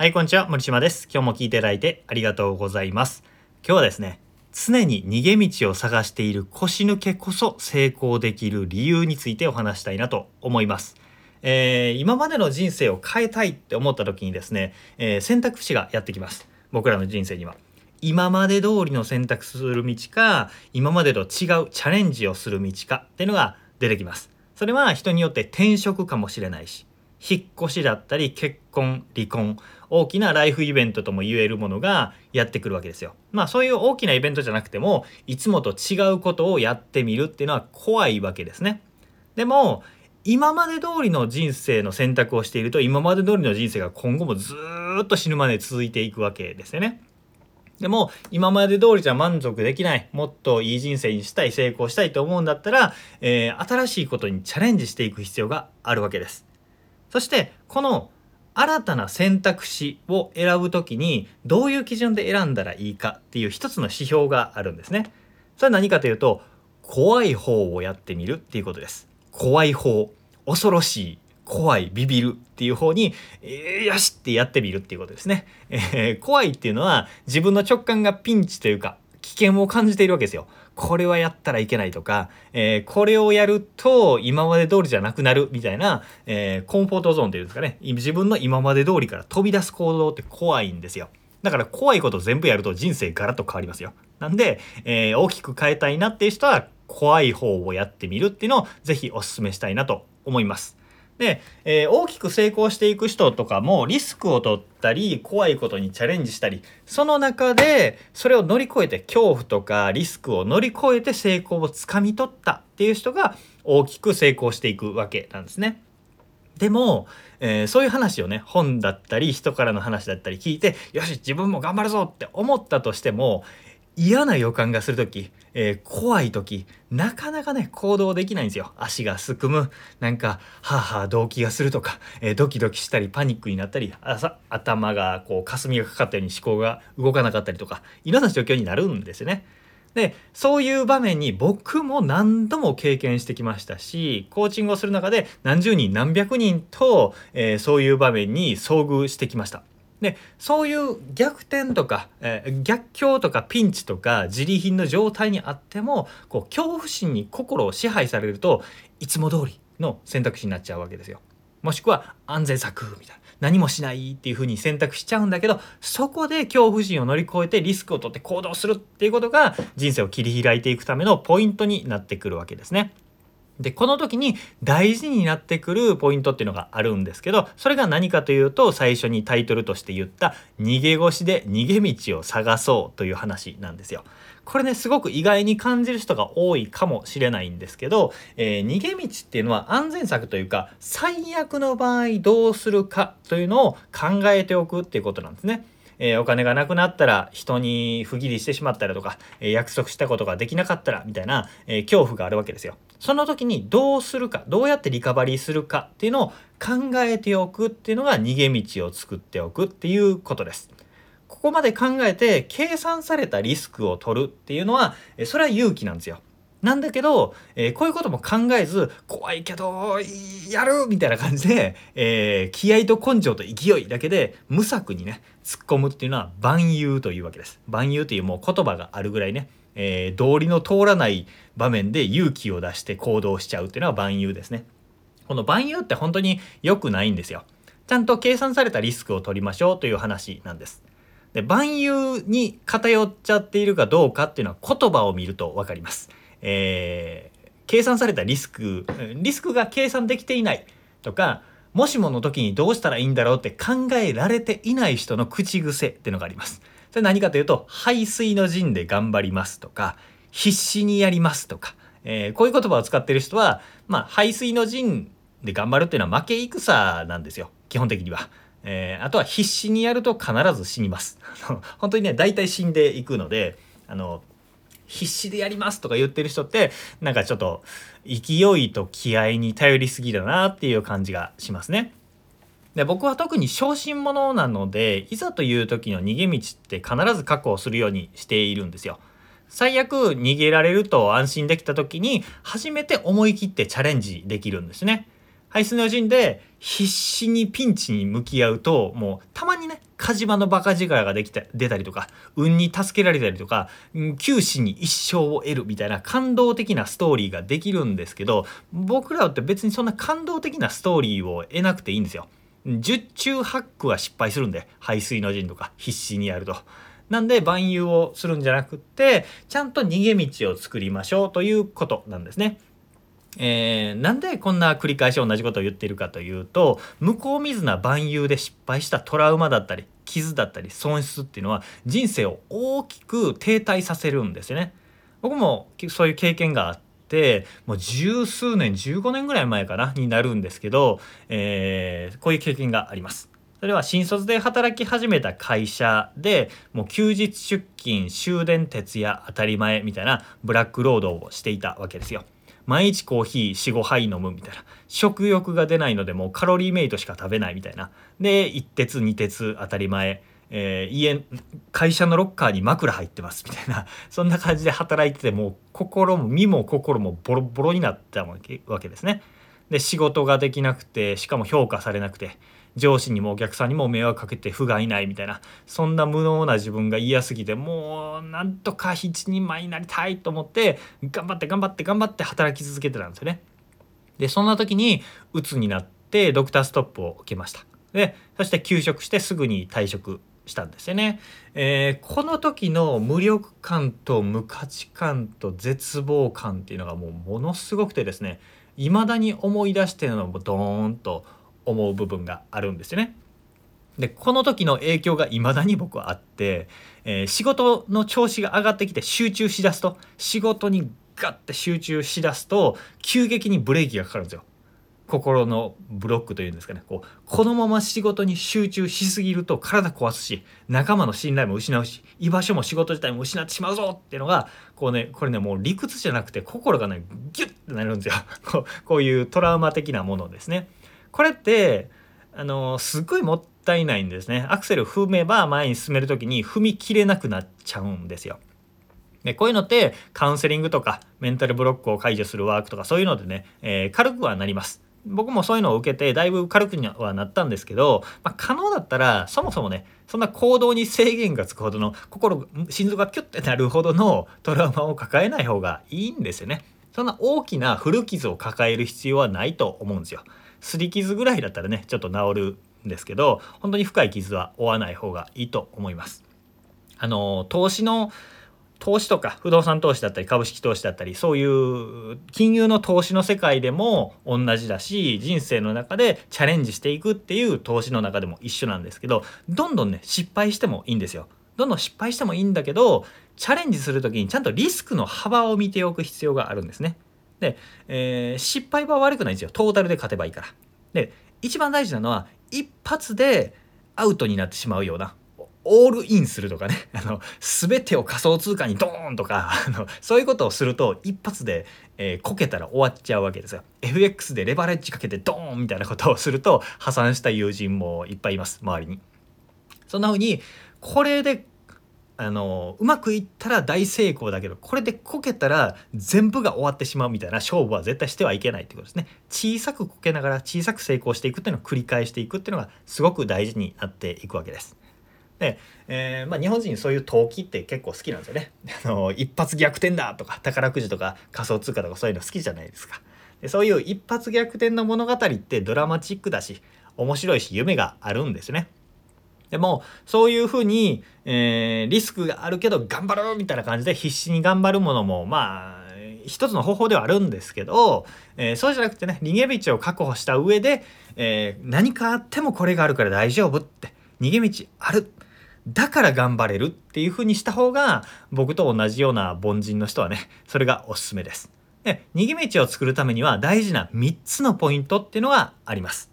はい、こんにちは。森島です。今日も聞いていただいてありがとうございます。今日はですね、常に逃げ道を探している腰抜けこそ成功できる理由についてお話したいなと思います。えー今までの人生を変えたいって思った時にですね、えー選択肢がやってきます。僕らの人生には。今まで通りの選択する道か、今までと違うチャレンジをする道かっていうのが出てきます。それは人によって転職かもしれないし、引っ越しだったり結婚離婚大きなライフイベントとも言えるものがやってくるわけですよ。まあそういう大きなイベントじゃなくてもいつもと違うことをやってみるっていうのは怖いわけですね。でも今まで通りの人生の選択をしていると今まで通りの人生が今後もずっと死ぬまで続いていくわけですよね。でも今まで通りじゃ満足できないもっといい人生にしたい成功したいと思うんだったら、えー新しいことにチャレンジしていく必要があるわけです。そしてこの新たな選択肢を選ぶときにどういう基準で選んだらいいかっていう一つの指標があるんですね。それは何かというと怖い方をやってみるっていうことです。怖い方恐ろしい怖いビビるっていう方に、えーよしってやってみるっていうことですね、えー怖いっていうのは自分の直感がピンチというか危険を感じているわけですよ。これはやったらいけないとか、えーこれをやると今まで通りじゃなくなるみたいな、えーコンフォートゾーンっていうんですかね自分の今まで通りから飛び出す行動って怖いんですよ。だから怖いこと全部やると人生ガラッと変わりますよ。なんで、えー大きく変えたいなっていう人は怖い方をやってみるっていうのをぜひお勧めしたいなと思います。で、えー大きく成功していく人とかもリスクを取ったり怖いことにチャレンジしたりその中でそれを乗り越えて恐怖とかリスクを乗り越えて成功をつかみ取ったっていう人が大きく成功していくわけなんですね。でも、えーそういう話をね本だったり人からの話だったり聞いてよし自分も頑張るぞって思ったとしても嫌な予感がする時、えー怖い時なかなかね行動できないんですよ足がすくむなんかはあはあ動悸がするとか、えードキドキしたりパニックになったり頭がこう霞がかかったように思考が動かなかったりとかいろんな状況になるんですよね。でそういう場面に僕も何度も経験してきましたしコーチングをする中で何十人何百人と、えーそういう場面に遭遇してきました。でそういう逆転とか、えー逆境とかピンチとか自利品の状態にあってもこう恐怖心に心を支配されるといつも通りの選択肢になっちゃうわけですよ。もしくは安全策みたいな何もしないっていう風に選択しちゃうんだけどそこで恐怖心を乗り越えてリスクを取って行動するっていうことが人生を切り開いていくためのポイントになってくるわけですね。でこの時に大事になってくるポイントっていうのがあるんですけどそれが何かというと最初にタイトルとして言った「逃げ腰で逃げ道を探そう」という話なんですよ。これねすごく意外に感じる人が多いかもしれないんですけど、えー逃げ道っていうのは安全策というか最悪の場合どうするかというのを考えておくっていうことなんですね。えーお金がなくなったら人に不義理してしまったらとか、えー約束したことができなかったらみたいな、えー恐怖があるわけですよ。その時にどうするかどうやってリカバリーするかっていうのを考えておくっていうのが逃げ道を作っておくっていうことです。ここまで考えて計算されたリスクを取るっていうのはえーそれは勇気なんですよ。なんだけど、えーこういうことも考えず怖いけどやるみたいな感じで、えー気合と根性と勢いだけで無策にね突っ込むっていうのは万有というわけです。万有というもう言葉があるぐらいね、えー道理の通らない場面で勇気を出して行動しちゃうっていうのは万有ですね。この万有って本当に良くないんですよ。ちゃんと計算されたリスクを取りましょうという話なんです。で万有に偏っちゃっているかどうかっていうのは言葉を見ると分かります。えー計算されたリスクリスクが計算できていないとかもしもの時にどうしたらいいんだろうって考えられていない人の口癖ってのがあります。それ何かというと排水の陣で頑張りますとか必死にやりますとか、えーこういう言葉を使ってる人はまあ排水の陣で頑張るっていうのは負け戦なんですよ基本的には。えーあとは必死にやると必ず死にます。本当にね大体死んでいくのであの必死でやりますとか言ってる人ってなんかちょっと勢いと気合に頼りすぎだなっていう感じがしますね。で僕は特に小心者なのでいざという時の逃げ道って必ず確保するようにしているんですよ。最悪逃げられると安心できた時に初めて思い切ってチャレンジできるんですね。排水の陣で必死にピンチに向き合うともうたまにね火事場のバカ力ができた出たりとか運に助けられたりとか九死に一生を得るみたいな感動的なストーリーができるんですけど僕らって別にそんな感動的なストーリーを得なくていいんですよ。十中八九は失敗するんで排水の陣とか必死にやると。なんで万有をするんじゃなくってちゃんと逃げ道を作りましょうということなんですね。えー、なんでこんな繰り返し同じことを言っているかというと向こう水な万有で失敗したトラウマだったり傷だったり損失っていうのは人生を大きく停滞させるんですよね。僕もそういう経験があってもう十数年15年ぐらい前かなになるんですけど、えー、こういう経験があります。それは新卒で働き始めた会社でもう休日出勤終電徹夜当たり前みたいなブラック労働をしていたわけですよ。毎日コーヒー45杯飲むみたいな。食欲が出ないのでもうカロリーメイトしか食べないみたいな。で1鉄2鉄当たり前。えー、家会社のロッカーに枕入ってますみたいな。そんな感じで働いててもう心も身も心もボロボロになったわけわけですね。で仕事ができなくてしかも評価されなくて上司にもお客さんにも迷惑かけて不甲斐ないみたいなそんな無能な自分が嫌すぎてもうなんとか一人前になりたいと思って頑張って頑張って頑張って働き続けてたんですよね。でそんな時に鬱になってドクターストップを受けました。でそして休職してすぐに退職したんですよね。えー、この時の無力感と無価値観と絶望感っていうのがもうものすごくてですね未だに思い出してるのもドーンと思う部分があるんですよね。でこの時の影響が未だに僕はあって、えー、仕事の調子が上がってきて集中しだすと仕事にガッて集中しだすと急激にブレーキがかかるんですよ。心のブロックというんですかねこうこのまま仕事に集中しすぎると体壊すし仲間の信頼も失うし居場所も仕事自体も失ってしまうぞっていうのがこうねこれねもう理屈じゃなくて心がねギュッってなるんですよ。こうこういうトラウマ的なものですね。これってあのすっごいもったいないんですね。アクセル踏めば前に進める時に踏み切れなくなっちゃうんですよ。でこういうのってカウンセリングとかメンタルブロックを解除するワークとかそういうのでね、えー、軽くはなります。僕もそういうのを受けてだいぶ軽くにはなったんですけど、まあ、可能だったらそもそもねそんな行動に制限がつくほどの心心臓がキュッてなるほどのトラウマを抱えない方がいいんですよね。そんな大きな古傷を抱える必要はないと思うんですよ擦り傷ぐらいだったらねちょっと治るんですけど本当に深い傷は負わない方がいいと思います。あの投資の投資とか不動産投資だったり株式投資だったりそういう金融の投資の世界でも同じだし人生の中でチャレンジしていくっていう投資の中でも一緒なんですけどどんどんね失敗してもいいんですよ。どんどん失敗してもいいんだけどチャレンジする時にちゃんとリスクの幅を見ておく必要があるんですね。で、えー、失敗は悪くないんですよトータルで勝てばいいから。で一番大事なのは一発でアウトになってしまうようなオールインするとかね あの全てを仮想通貨にドーンとかあのそういうことをすると一発で、えー、こけたら終わっちゃうわけですよ。FX でレバレッジかけてドーンみたいなことをすると破産した友人もいっぱいいます周りに。そんな風にこれであのうまくいったら大成功だけどこれでこけたら全部が終わってしまうみたいな勝負は絶対してはいけないってことですね。小さくこけながら小さく成功していくっていうのを繰り返していくっていうのがすごく大事になっていくわけです。で、えー、まあ、日本人そういう投機って結構好きなんですよね。あの一発逆転だとか宝くじとか仮想通貨とかそういうの好きじゃないですか。でそういう一発逆転の物語ってドラマチックだし面白いし夢があるんですね。でもそういうふうに、えー、リスクがあるけど頑張ろうみたいな感じで必死に頑張るものもまあ一つの方法ではあるんですけど、えー、そうじゃなくてね逃げ道を確保した上で、えー、何かあってもこれがあるから大丈夫って逃げ道あるだから頑張れるっていうふうにした方が僕と同じような凡人の人はねそれがおすすめです。で逃げ道を作るためには大事な3つのポイントっていうのがあります。